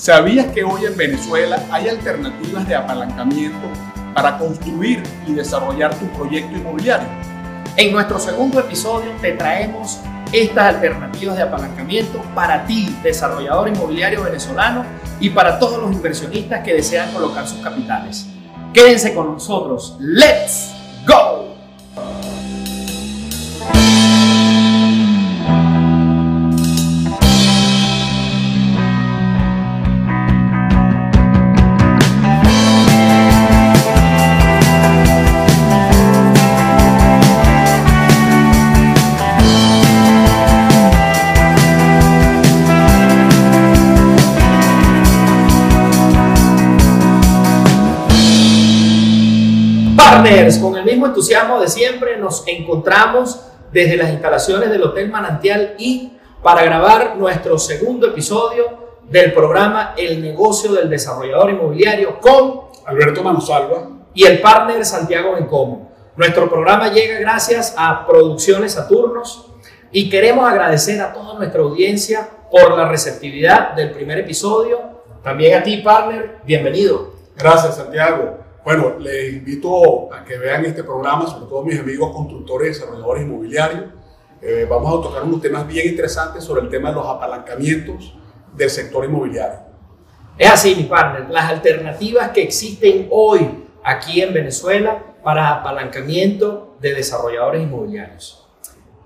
¿Sabías que hoy en Venezuela hay alternativas de apalancamiento para construir y desarrollar tu proyecto inmobiliario? En nuestro segundo episodio te traemos estas alternativas de apalancamiento para ti, desarrollador inmobiliario venezolano, y para todos los inversionistas que desean colocar sus capitales. Quédense con nosotros. ¡Let's go! Entusiasmo de siempre, nos encontramos desde las instalaciones del Hotel Manantial y para grabar nuestro segundo episodio del programa El negocio del desarrollador inmobiliario con Alberto Manosalva y el partner Santiago Bencomo. Nuestro programa llega gracias a Producciones Saturnos y queremos agradecer a toda nuestra audiencia por la receptividad del primer episodio. También a ti, partner, bienvenido. Gracias, Santiago. Bueno, les invito a que vean este programa, sobre todo mis amigos constructores desarrolladores inmobiliarios. Eh, vamos a tocar unos temas bien interesantes sobre el tema de los apalancamientos del sector inmobiliario. Es así, mi partner, las alternativas que existen hoy aquí en Venezuela para apalancamiento de desarrolladores inmobiliarios.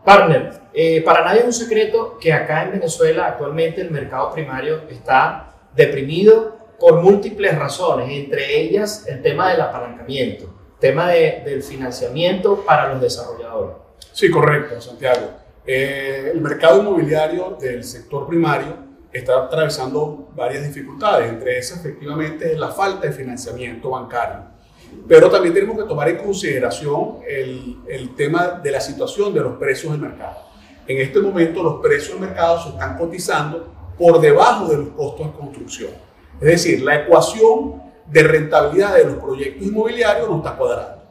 Partner, eh, para nadie es un secreto que acá en Venezuela actualmente el mercado primario está deprimido por múltiples razones, entre ellas el tema del apalancamiento, tema de, del financiamiento para los desarrolladores. Sí, correcto, Santiago. Eh, el mercado inmobiliario del sector primario está atravesando varias dificultades, entre esas efectivamente la falta de financiamiento bancario. Pero también tenemos que tomar en consideración el, el tema de la situación de los precios del mercado. En este momento los precios del mercado se están cotizando por debajo de los costos de construcción. Es decir, la ecuación de rentabilidad de los proyectos inmobiliarios no está cuadrando.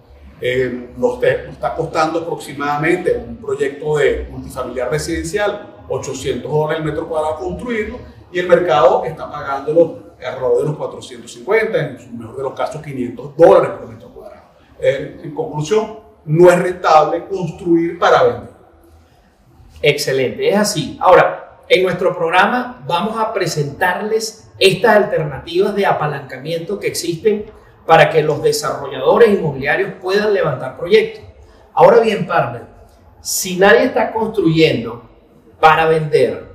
Eh, nos, está costando aproximadamente un proyecto de multifamiliar residencial 800 dólares el metro cuadrado construirlo y el mercado está pagándolo alrededor de los 450, en su mejor de los casos 500 dólares por metro cuadrado. Eh, en conclusión, no es rentable construir para vender. Excelente, es así. Ahora, en nuestro programa vamos a presentarles estas alternativas de apalancamiento que existen para que los desarrolladores inmobiliarios puedan levantar proyectos. Ahora bien, partner, si nadie está construyendo para vender,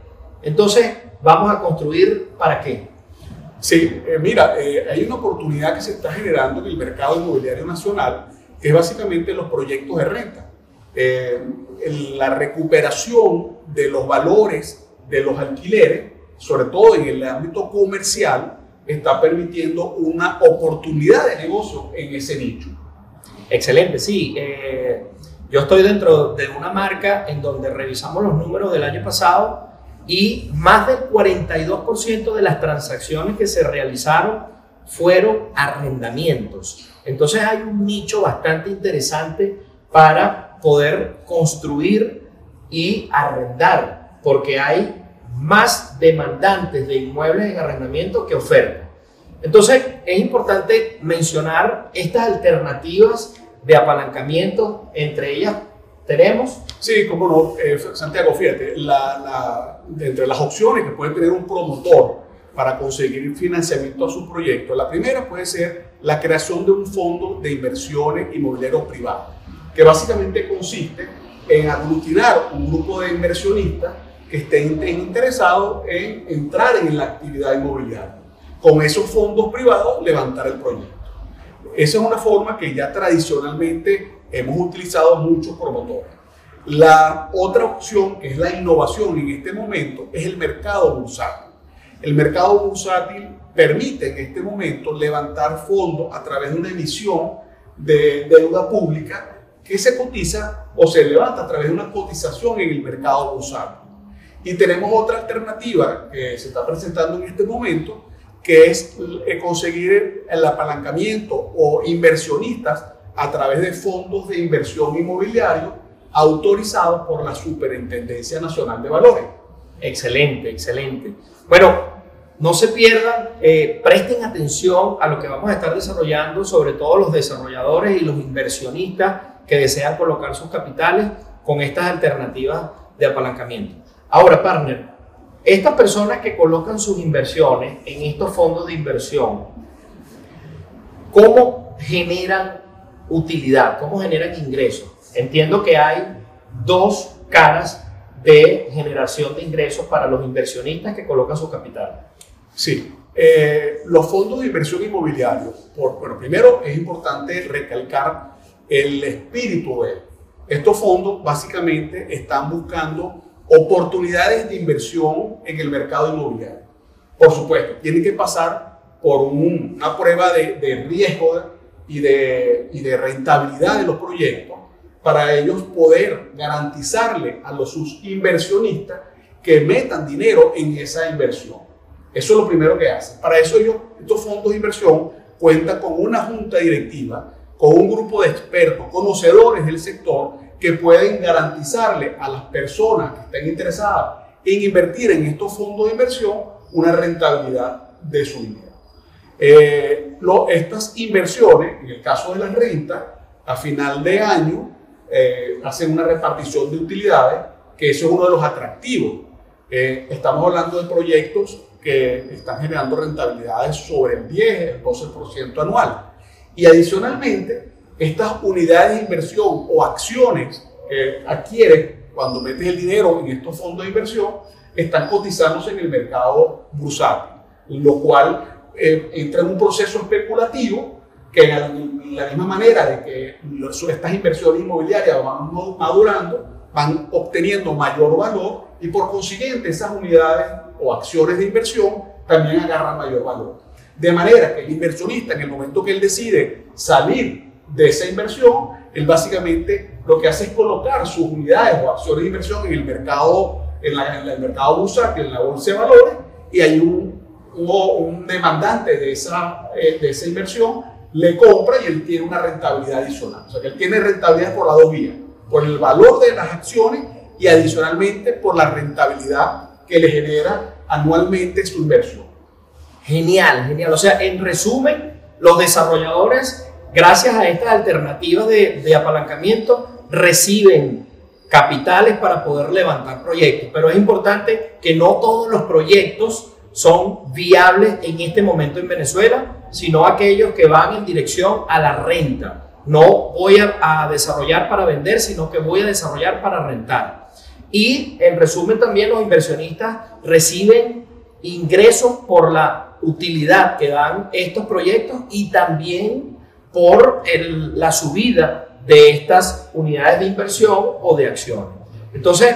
entonces vamos a construir para qué? Sí, eh, mira, eh, hay una oportunidad que se está generando en el mercado inmobiliario nacional, que es básicamente los proyectos de renta. Eh, la recuperación de los valores de los alquileres sobre todo en el ámbito comercial, está permitiendo una oportunidad de negocio en ese nicho. Excelente, sí. Eh, yo estoy dentro de una marca en donde revisamos los números del año pasado y más del 42% de las transacciones que se realizaron fueron arrendamientos. Entonces hay un nicho bastante interesante para poder construir y arrendar, porque hay más demandantes de inmuebles en arrendamiento que oferta. Entonces, es importante mencionar estas alternativas de apalancamiento, entre ellas tenemos... Sí, como no, eh, Santiago, fíjate, la, entre las opciones que puede tener un promotor para conseguir financiamiento a su proyecto, la primera puede ser la creación de un fondo de inversiones inmobiliarios privados, que básicamente consiste en aglutinar un grupo de inversionistas que estén interesados en entrar en la actividad inmobiliaria. Con esos fondos privados levantar el proyecto. Esa es una forma que ya tradicionalmente hemos utilizado muchos promotores. La otra opción, que es la innovación en este momento, es el mercado bursátil. El mercado bursátil permite en este momento levantar fondos a través de una emisión de deuda pública que se cotiza o se levanta a través de una cotización en el mercado bursátil. Y tenemos otra alternativa que se está presentando en este momento, que es eh, conseguir el apalancamiento o inversionistas a través de fondos de inversión inmobiliario autorizados por la Superintendencia Nacional de Valores. Excelente, excelente. Bueno, no se pierdan, eh, presten atención a lo que vamos a estar desarrollando, sobre todo los desarrolladores y los inversionistas que desean colocar sus capitales con estas alternativas de apalancamiento. Ahora, partner, estas personas que colocan sus inversiones en estos fondos de inversión, ¿cómo generan utilidad? ¿Cómo generan ingresos? Entiendo que hay dos caras de generación de ingresos para los inversionistas que colocan su capital. Sí, eh, los fondos de inversión inmobiliario, por, bueno, primero es importante recalcar el espíritu de estos fondos básicamente están buscando oportunidades de inversión en el mercado inmobiliario. Por supuesto, tienen que pasar por una prueba de, de riesgo y de, y de rentabilidad de los proyectos para ellos poder garantizarle a los sus inversionistas que metan dinero en esa inversión. Eso es lo primero que hacen. Para eso ellos, estos fondos de inversión cuentan con una junta directiva, con un grupo de expertos, conocedores del sector, que pueden garantizarle a las personas que estén interesadas en invertir en estos fondos de inversión una rentabilidad de su dinero. Eh, estas inversiones, en el caso de las rentas, a final de año eh, hacen una repartición de utilidades, que eso es uno de los atractivos. Eh, estamos hablando de proyectos que están generando rentabilidades sobre el 10, el 12% anual. Y adicionalmente, estas unidades de inversión o acciones que adquieres cuando metes el dinero en estos fondos de inversión están cotizándose en el mercado bursátil, lo cual eh, entra en un proceso especulativo que de la misma manera de que estas inversiones inmobiliarias van madurando, van obteniendo mayor valor y por consiguiente esas unidades o acciones de inversión también agarran mayor valor. De manera que el inversionista en el momento que él decide salir de esa inversión, él básicamente lo que hace es colocar sus unidades o acciones de inversión en el mercado, en, la, en el mercado bursátil, en la bolsa de valores, y hay un, un, demandante de esa, eh, de esa inversión le compra y él tiene una rentabilidad adicional. O sea que él tiene rentabilidad por las dos vías, por el valor de las acciones y adicionalmente por la rentabilidad que le genera anualmente su inversión. Genial, genial. O sea, en resumen, los desarrolladores, gracias a estas alternativas de, apalancamiento, reciben capitales para poder levantar proyectos. Pero es importante que no todos los proyectos son viables en este momento en Venezuela sino aquellos que van en dirección a la renta. No voy a, desarrollar para vender, sino que voy a desarrollar para rentar. Y en resumen también los inversionistas reciben ingresos por la utilidad que dan estos proyectos y también por la subida de estas unidades de inversión o de acciones. Entonces,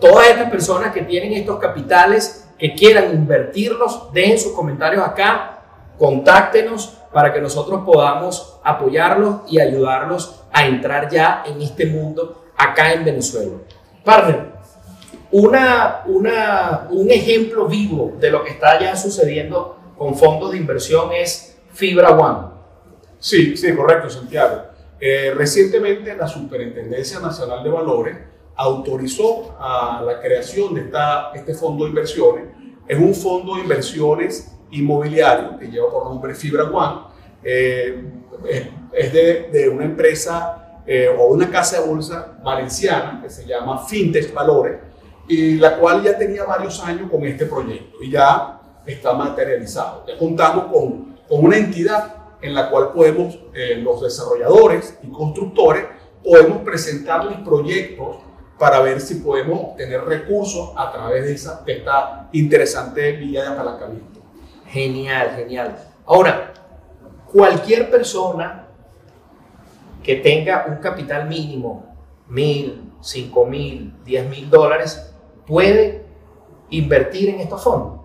todas estas personas que tienen estos capitales, que quieran invertirlos, dejen sus comentarios acá contáctenos para que nosotros podamos apoyarlos y ayudarlos a entrar ya en este mundo acá en Venezuela. Partner, un ejemplo vivo de lo que está ya sucediendo con fondos de inversión es Fibra One. Sí, sí, correcto, Santiago. Eh, recientemente la Superintendencia Nacional de Valores autorizó a la creación de esta, este fondo de inversiones. Es un fondo de inversiones inmobiliario que lleva por nombre Fibra One. Eh, es de, de, una empresa eh, o una casa de bolsa valenciana que se llama Fintech Valores y la cual ya tenía varios años con este proyecto y ya está materializado. Ya contamos con, con una entidad en la cual podemos, eh, los desarrolladores y constructores, podemos presentarles proyectos para ver si podemos obtener recursos a través de, esa, de esta interesante vía de apalancamiento. Genial, genial. Ahora, cualquier persona que tenga un capital mínimo, mil, cinco mil, diez mil dólares, puede invertir en estos fondos.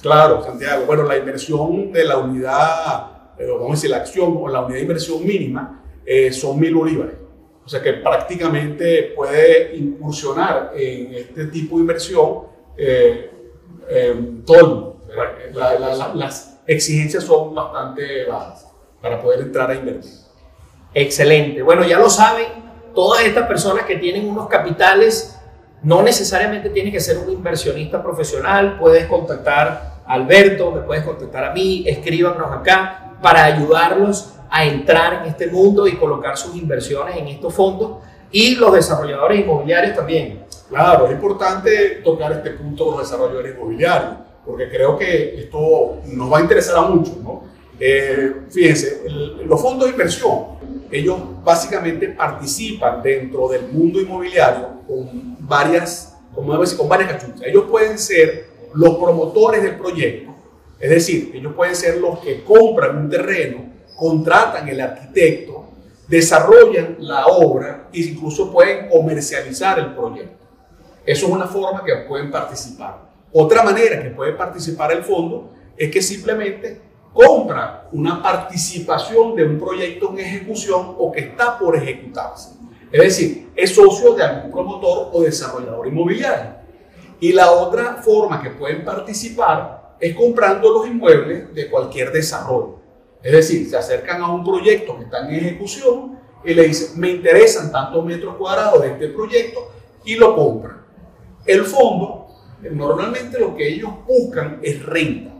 Claro, Santiago. Bueno, la inversión de la unidad, eh, vamos a decir, la acción o la unidad de inversión mínima eh, son mil bolívares. O sea que prácticamente puede incursionar en este tipo de inversión eh, todo el mundo las exigencias son bastante bajas para poder entrar a invertir. Excelente. Bueno, ya lo saben, todas estas personas que tienen unos capitales, no necesariamente tiene que ser un inversionista profesional, puedes contactar Alberto, me puedes contactar a mí, escríbanos acá para ayudarlos a entrar en este mundo y colocar sus inversiones en estos fondos y los desarrolladores inmobiliarios también. Claro, es importante tocar este punto de los desarrolladores inmobiliarios, porque creo que esto nos va a interesar a muchos, ¿no? Eh, fíjense, los fondos de inversión, ellos básicamente participan dentro del mundo inmobiliario con varias, como decir, con varias cachuchas. Ellos pueden ser los promotores del proyecto, es decir, ellos pueden ser los que compran un terreno, contratan el arquitecto, desarrollan la obra e incluso pueden comercializar el proyecto. Eso es una forma que pueden participar. Otra manera que puede participar el fondo es que simplemente compra una participación de un proyecto en ejecución o que está por ejecutarse. Es decir, es socio de algún promotor o desarrollador inmobiliario. Y la otra forma que pueden participar es comprando los inmuebles de cualquier desarrollo. Es decir, se acercan a un proyecto que está en ejecución y le dicen, me interesan tantos metros cuadrados de este proyecto y lo compran. El fondo, normalmente lo que ellos buscan es renta,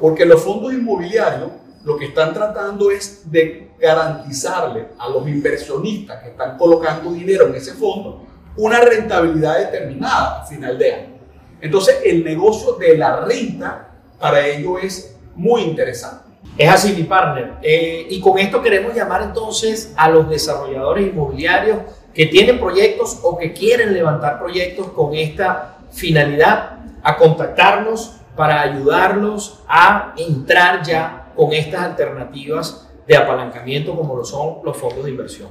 porque los fondos inmobiliarios lo que están tratando es de garantizarle a los inversionistas que están colocando dinero en ese fondo una rentabilidad determinada a final de año. Entonces, el negocio de la renta para ellos es muy interesante. Es así, mi partner. Eh, y con esto queremos llamar entonces a los desarrolladores inmobiliarios que tienen proyectos o que quieren levantar proyectos con esta finalidad a contactarnos para ayudarlos a entrar ya con estas alternativas de apalancamiento como lo son los fondos de inversión.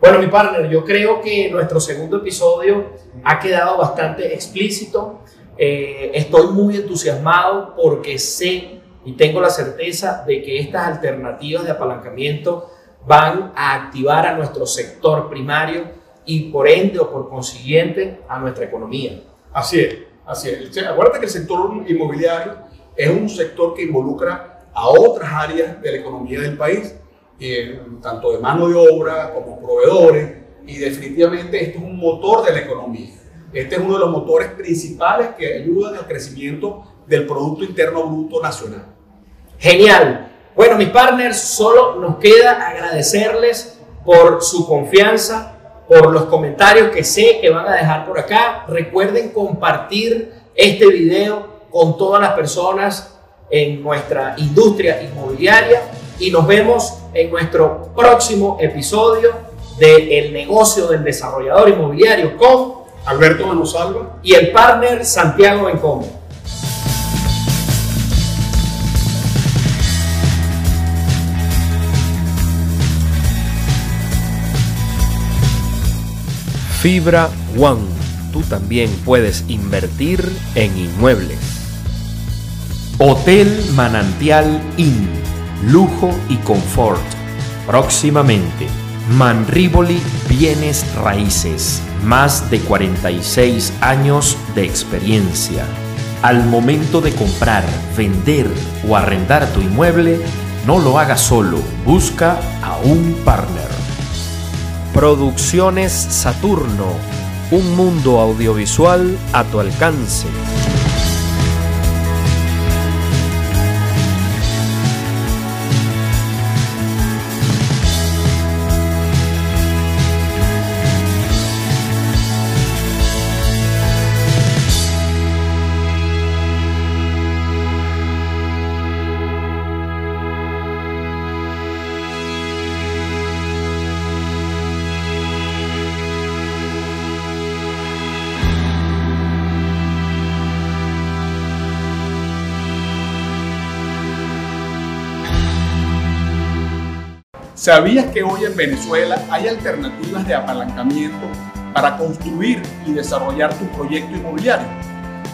Bueno, mi partner, yo creo que nuestro segundo episodio ha quedado bastante explícito. Eh, estoy muy entusiasmado porque sé y tengo la certeza de que estas alternativas de apalancamiento van a activar a nuestro sector primario y por ende o por consiguiente a nuestra economía. Así es, así es. Acuérdate que el sector inmobiliario es un sector que involucra a otras áreas de la economía del país, eh, tanto de mano de obra como proveedores, y definitivamente esto es un motor de la economía. Este es uno de los motores principales que ayudan al crecimiento del Producto Interno Bruto Nacional. Genial. Bueno, mis partners, solo nos queda agradecerles por su confianza, por los comentarios que sé que van a dejar por acá. Recuerden compartir este video con todas las personas en nuestra industria inmobiliaria y nos vemos en nuestro próximo episodio de El negocio del desarrollador inmobiliario con Alberto Manosalva y el partner Santiago Bencomo. Fibra One. Tú también puedes invertir en inmuebles. Hotel Manantial Inn. Lujo y confort. Próximamente. Manriboli Bienes Raíces. Más de 46 años de experiencia. Al momento de comprar, vender o arrendar tu inmueble, no lo hagas solo. Busca a un partner. Producciones Saturno, un mundo audiovisual a tu alcance. ¿Sabías que hoy en Venezuela hay alternativas de apalancamiento para construir y desarrollar tu proyecto inmobiliario?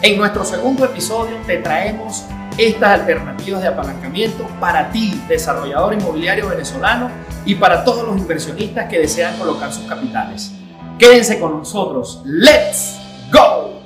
En nuestro segundo episodio te traemos estas alternativas de apalancamiento para ti, desarrollador inmobiliario venezolano, y para todos los inversionistas que desean colocar sus capitales. Quédense con nosotros. ¡Let's go!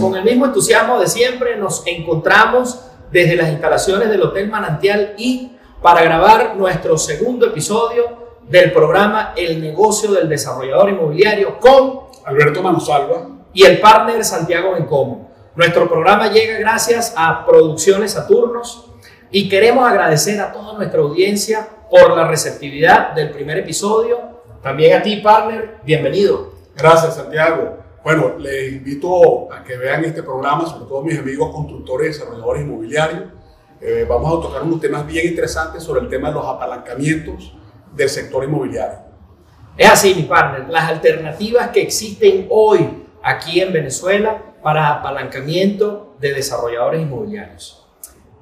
Con el mismo entusiasmo de siempre, nos encontramos desde las instalaciones del Hotel Manantial y para grabar nuestro segundo episodio del programa El negocio del desarrollador inmobiliario con Alberto Manosalva y el partner Santiago Bencomo. Nuestro programa llega gracias a Producciones Saturnos y queremos agradecer a toda nuestra audiencia por la receptividad del primer episodio. También a ti, partner, bienvenido. Gracias, Santiago. Bueno, les invito a que vean este programa, sobre todo mis amigos constructores y desarrolladores inmobiliarios. Eh, vamos a tocar unos temas bien interesantes sobre el tema de los apalancamientos del sector inmobiliario. Es así, mi partner, las alternativas que existen hoy aquí en Venezuela para apalancamiento de desarrolladores inmobiliarios.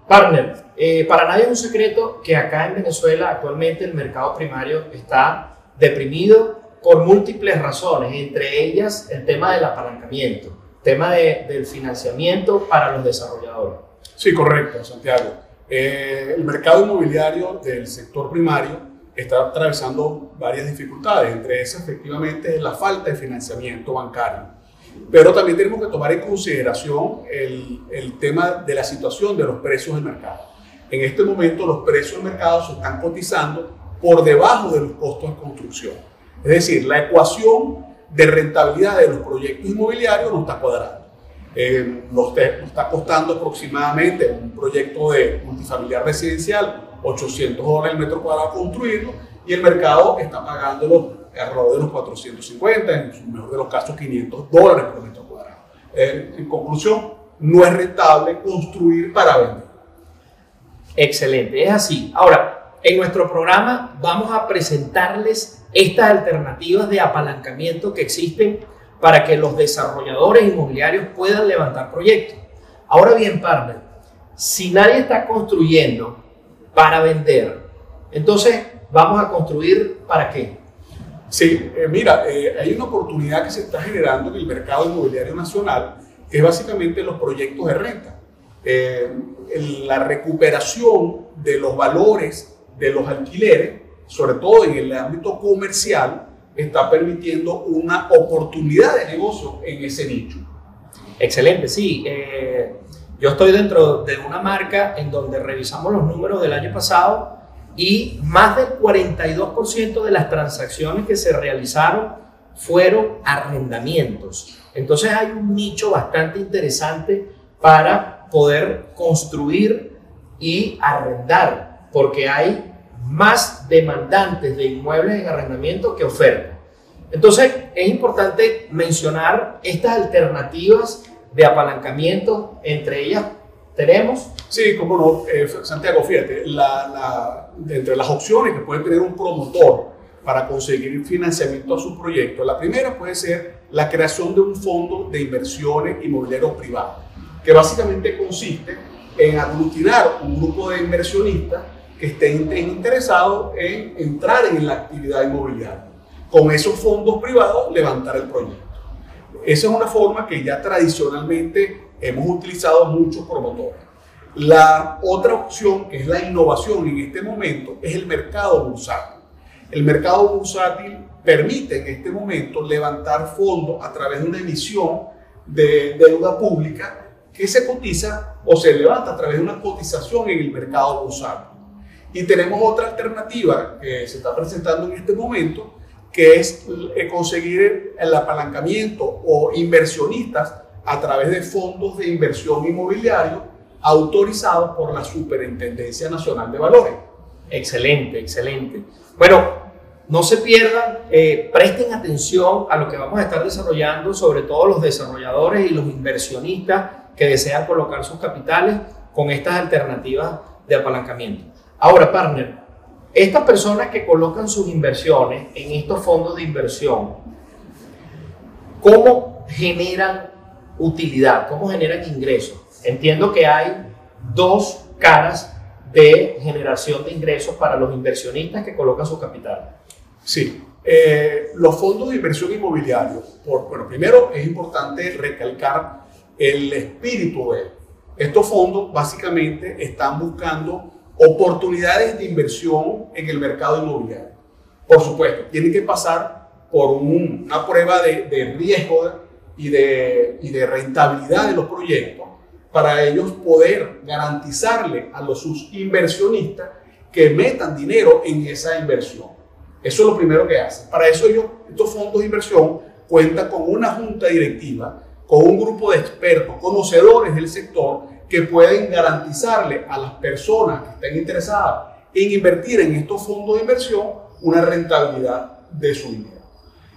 Partner, eh, para nadie es un secreto que acá en Venezuela actualmente el mercado primario está deprimido por múltiples razones, entre ellas el tema del apalancamiento, tema de, del financiamiento para los desarrolladores. Sí, correcto, Santiago. Eh, el mercado inmobiliario del sector primario está atravesando varias dificultades, entre esas efectivamente la falta de financiamiento bancario. Pero también tenemos que tomar en consideración el, el tema de la situación de los precios del mercado. En este momento los precios del mercado se están cotizando por debajo de los costos de construcción. Es decir, la ecuación de rentabilidad de los proyectos inmobiliarios no está cuadrando. Eh, nos, está costando aproximadamente un proyecto de multifamiliar residencial 800 dólares el metro cuadrado construirlo y el mercado está pagándolo alrededor de los 450, en el mejor de los casos 500 dólares por metro cuadrado. Eh, en conclusión, no es rentable construir para vender. Excelente, es así. Ahora, en nuestro programa vamos a presentarles estas alternativas de apalancamiento que existen para que los desarrolladores inmobiliarios puedan levantar proyectos. Ahora bien, partner, si nadie está construyendo para vender, entonces vamos a construir para qué? Sí, eh, mira, eh, hay una oportunidad que se está generando en el mercado inmobiliario nacional, que es básicamente los proyectos de renta. Eh, la recuperación de los valores de los alquileres sobre todo en el ámbito comercial, está permitiendo una oportunidad de negocio en ese nicho. Excelente, sí. Eh, yo estoy dentro de una marca en donde revisamos los números del año pasado y más del 42% de las transacciones que se realizaron fueron arrendamientos. Entonces hay un nicho bastante interesante para poder construir y arrendar, porque hay más demandantes de inmuebles en arrendamiento que oferta. Entonces, es importante mencionar estas alternativas de apalancamiento, entre ellas tenemos... Sí, como no, eh, Santiago, fíjate, la, entre las opciones que puede tener un promotor para conseguir financiamiento a su proyecto, la primera puede ser la creación de un fondo de inversiones inmobiliarios privadas, que básicamente consiste en aglutinar un grupo de inversionistas que estén, interesados en entrar en la actividad inmobiliaria. Con esos fondos privados levantar el proyecto. Esa es una forma que ya tradicionalmente hemos utilizado muchos promotores. La otra opción, que es la innovación en este momento, es el mercado bursátil. El mercado bursátil permite en este momento levantar fondos a través de una emisión de deuda pública que se cotiza o se levanta a través de una cotización en el mercado bursátil. Y tenemos otra alternativa que se está presentando en este momento, que es eh, conseguir el apalancamiento o inversionistas a través de fondos de inversión inmobiliario autorizados por la Superintendencia Nacional de Valores. Excelente, excelente. Bueno, no se pierdan, eh, presten atención a lo que vamos a estar desarrollando, sobre todo los desarrolladores y los inversionistas que desean colocar sus capitales con estas alternativas de apalancamiento. Ahora, partner, estas personas que colocan sus inversiones en estos fondos de inversión, ¿cómo generan utilidad? ¿Cómo generan ingresos? Entiendo que hay dos caras de generación de ingresos para los inversionistas que colocan su capital. Sí, eh, los fondos de inversión inmobiliario, por, bueno, primero es importante recalcar el espíritu de estos fondos, básicamente están buscando oportunidades de inversión en el mercado inmobiliario. Por supuesto, tienen que pasar por una prueba de, riesgo y de, y de rentabilidad de los proyectos para ellos poder garantizarle a los sus inversionistas que metan dinero en esa inversión. Eso es lo primero que hacen. Para eso ellos, estos fondos de inversión cuentan con una junta directiva, con un grupo de expertos, conocedores del sector, que pueden garantizarle a las personas que estén interesadas en invertir en estos fondos de inversión una rentabilidad de su dinero.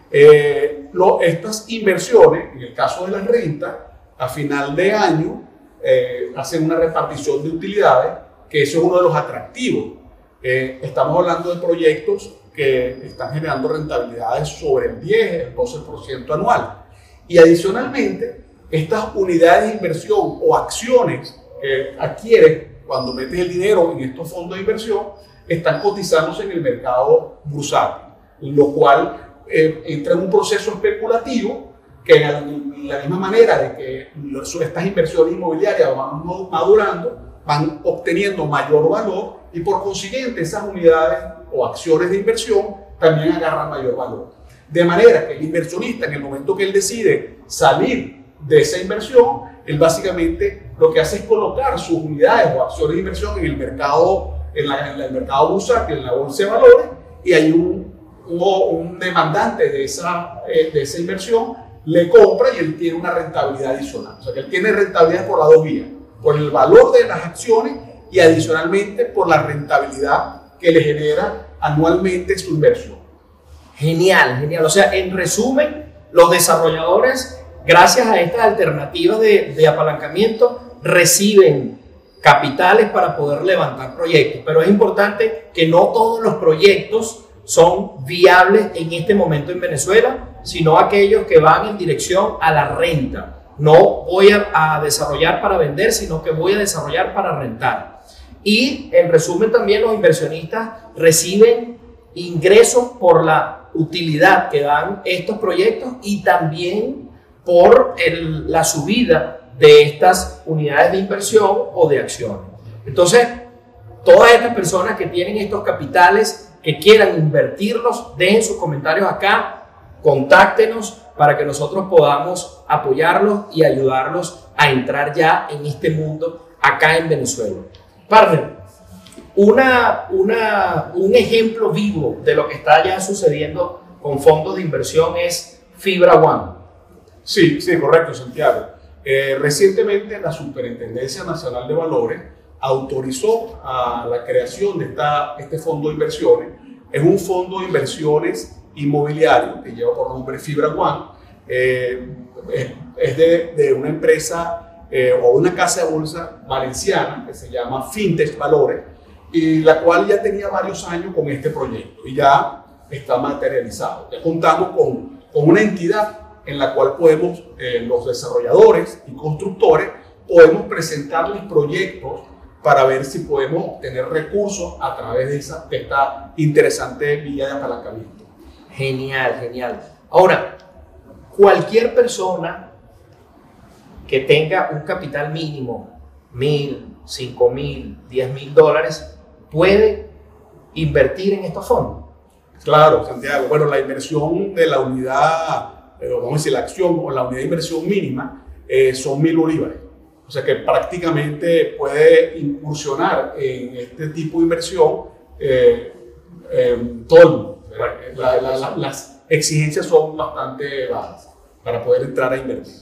Eh, estas inversiones, en el caso de las rentas, a final de año eh, hacen una repartición de utilidades, que eso es uno de los atractivos. Eh, estamos hablando de proyectos que están generando rentabilidades sobre el 10, el 12% anual. Y adicionalmente, estas unidades de inversión o acciones que adquieres cuando metes el dinero en estos fondos de inversión están cotizándose en el mercado bursátil, lo cual eh, entra en un proceso especulativo que en la misma manera de que estas inversiones inmobiliarias van madurando, van obteniendo mayor valor y por consiguiente esas unidades o acciones de inversión también agarran mayor valor. De manera que el inversionista en el momento que él decide salir de esa inversión, él básicamente lo que hace es colocar sus unidades o acciones de inversión en el mercado, en, la, el mercado bursátil, en la bolsa de valores, y hay un, un, demandante de esa, eh, de esa inversión, le compra y él tiene una rentabilidad adicional. O sea que él tiene rentabilidad por las dos vías, por el valor de las acciones y adicionalmente por la rentabilidad que le genera anualmente su inversión. Genial, genial. O sea, en resumen, los desarrolladores, gracias a estas alternativas de, apalancamiento, reciben capitales para poder levantar proyectos. Pero es importante que no todos los proyectos son viables en este momento en Venezuela, sino aquellos que van en dirección a la renta. No voy a, desarrollar para vender, sino que voy a desarrollar para rentar. Y en resumen también los inversionistas reciben ingresos por la utilidad que dan estos proyectos y también por la subida de estas unidades de inversión o de acciones. Entonces, todas estas personas que tienen estos capitales, que quieran invertirlos, dejen sus comentarios acá, contáctenos para que nosotros podamos apoyarlos y ayudarlos a entrar ya en este mundo acá en Venezuela. Partner, un ejemplo vivo de lo que está ya sucediendo con fondos de inversión es Fibra One. Sí, sí, correcto, Santiago. Eh, recientemente la Superintendencia Nacional de Valores autorizó a la creación de esta, este fondo de inversiones. Es un fondo de inversiones inmobiliario que lleva por nombre Fibra One. Eh, es de, de, una empresa eh, o una casa de bolsa valenciana que se llama Fintech Valores y la cual ya tenía varios años con este proyecto y ya está materializado. Ya contamos con, con una entidad en la cual podemos, eh, los desarrolladores y constructores, podemos presentarles proyectos para ver si podemos obtener recursos a través de, esa, de esta interesante vía de apalancamiento. Genial, genial. Ahora, cualquier persona que tenga un capital mínimo, mil, cinco mil, diez mil dólares, puede invertir en estos fondos. Claro, Santiago. Bueno, la inversión de la unidad, eh, vamos a decir, la acción o la unidad de inversión mínima eh, son mil bolívares. O sea que prácticamente puede incursionar en este tipo de inversión eh, todo el mundo. las exigencias son bastante bajas para poder entrar a invertir.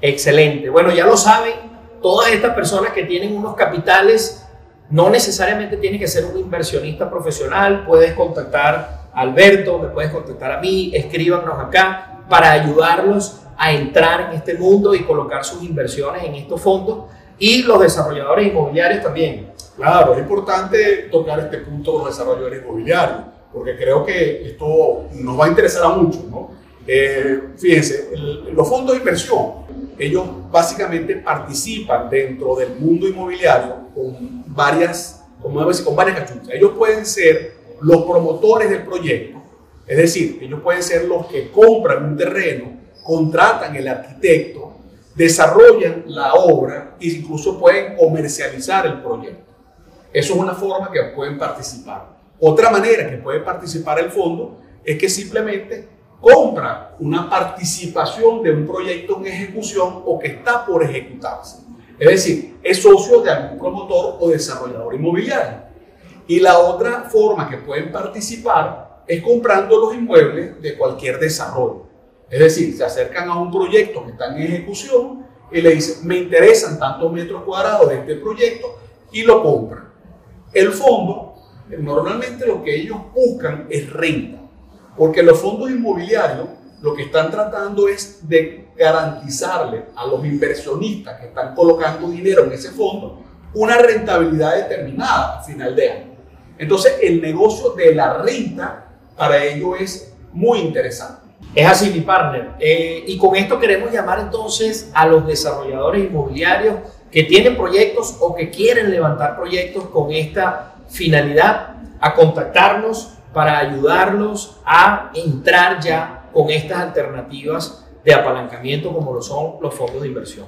Excelente. Bueno, ya lo saben, todas estas personas que tienen unos capitales no necesariamente tiene que ser un inversionista profesional, puedes contactar a Alberto, me puedes contactar a mí, escríbanos acá para ayudarlos a entrar en este mundo y colocar sus inversiones en estos fondos y los desarrolladores inmobiliarios también. Claro, es importante tocar este punto de los desarrolladores inmobiliarios, porque creo que esto nos va a interesar a muchos, ¿no? Eh, fíjense, los fondos de inversión, ellos básicamente participan dentro del mundo inmobiliario con varias, como con varias cachuchas. Ellos pueden ser los promotores del proyecto, es decir, ellos pueden ser los que compran un terreno, contratan el arquitecto, desarrollan la obra e incluso pueden comercializar el proyecto. Eso es una forma que pueden participar. Otra manera que puede participar el fondo es que simplemente compra una participación de un proyecto en ejecución o que está por ejecutarse. Es decir, es socio de algún promotor o desarrollador inmobiliario. Y la otra forma que pueden participar es comprando los inmuebles de cualquier desarrollo. Es decir, se acercan a un proyecto que está en ejecución y le dicen, me interesan tantos metros cuadrados de este proyecto y lo compran. El fondo, normalmente lo que ellos buscan es renta porque los fondos inmobiliarios lo que están tratando es de garantizarle a los inversionistas que están colocando dinero en ese fondo una rentabilidad determinada a final de año. Entonces, el negocio de la renta para ellos es muy interesante. Es así, mi partner. Eh, y con esto queremos llamar entonces a los desarrolladores inmobiliarios que tienen proyectos o que quieren levantar proyectos con esta finalidad a contactarnos para ayudarlos a entrar ya con estas alternativas de apalancamiento como lo son los fondos de inversión.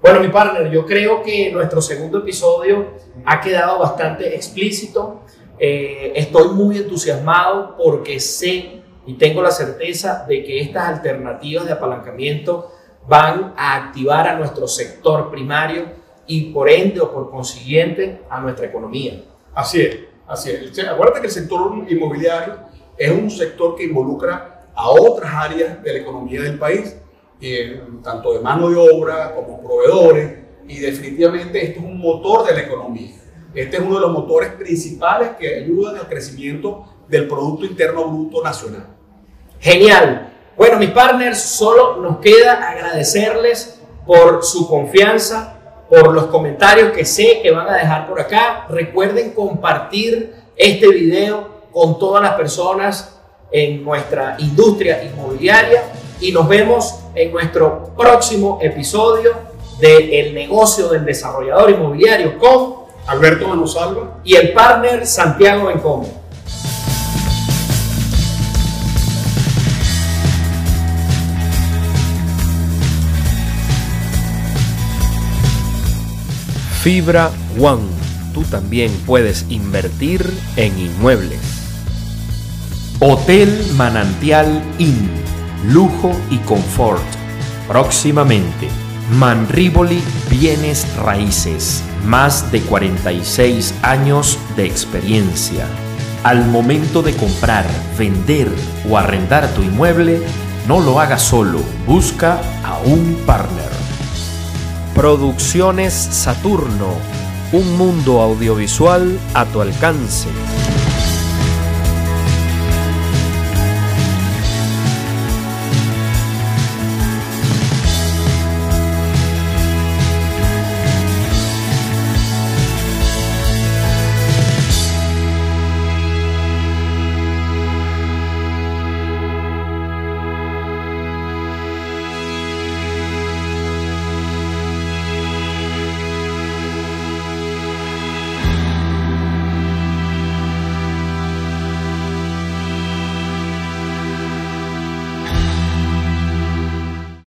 Bueno, mi partner, yo creo que nuestro segundo episodio ha quedado bastante explícito. Eh, estoy muy entusiasmado porque sé y tengo la certeza de que estas alternativas de apalancamiento van a activar a nuestro sector primario y por ende o por consiguiente a nuestra economía. Así es. Así es. Acuérdate que el sector inmobiliario es un sector que involucra a otras áreas de la economía del país, eh, tanto de mano de obra como proveedores, y definitivamente esto es un motor de la economía. Este es uno de los motores principales que ayudan al crecimiento del Producto Interno Bruto Nacional. Genial. Bueno, mis partners, solo nos queda agradecerles por su confianza, por los comentarios que sé que van a dejar por acá. Recuerden compartir este video con todas las personas en nuestra industria inmobiliaria y nos vemos en nuestro próximo episodio de El negocio del desarrollador inmobiliario con Alberto Manosalva y el partner Santiago Bencomo. Fibra One. Tú también puedes invertir en inmuebles. Hotel Manantial Inn. Lujo y confort. Próximamente. Manriboli Bienes Raíces. Más de 46 años de experiencia. Al momento de comprar, vender o arrendar tu inmueble, no lo hagas solo. Busca a un partner. Producciones Saturno, un mundo audiovisual a tu alcance.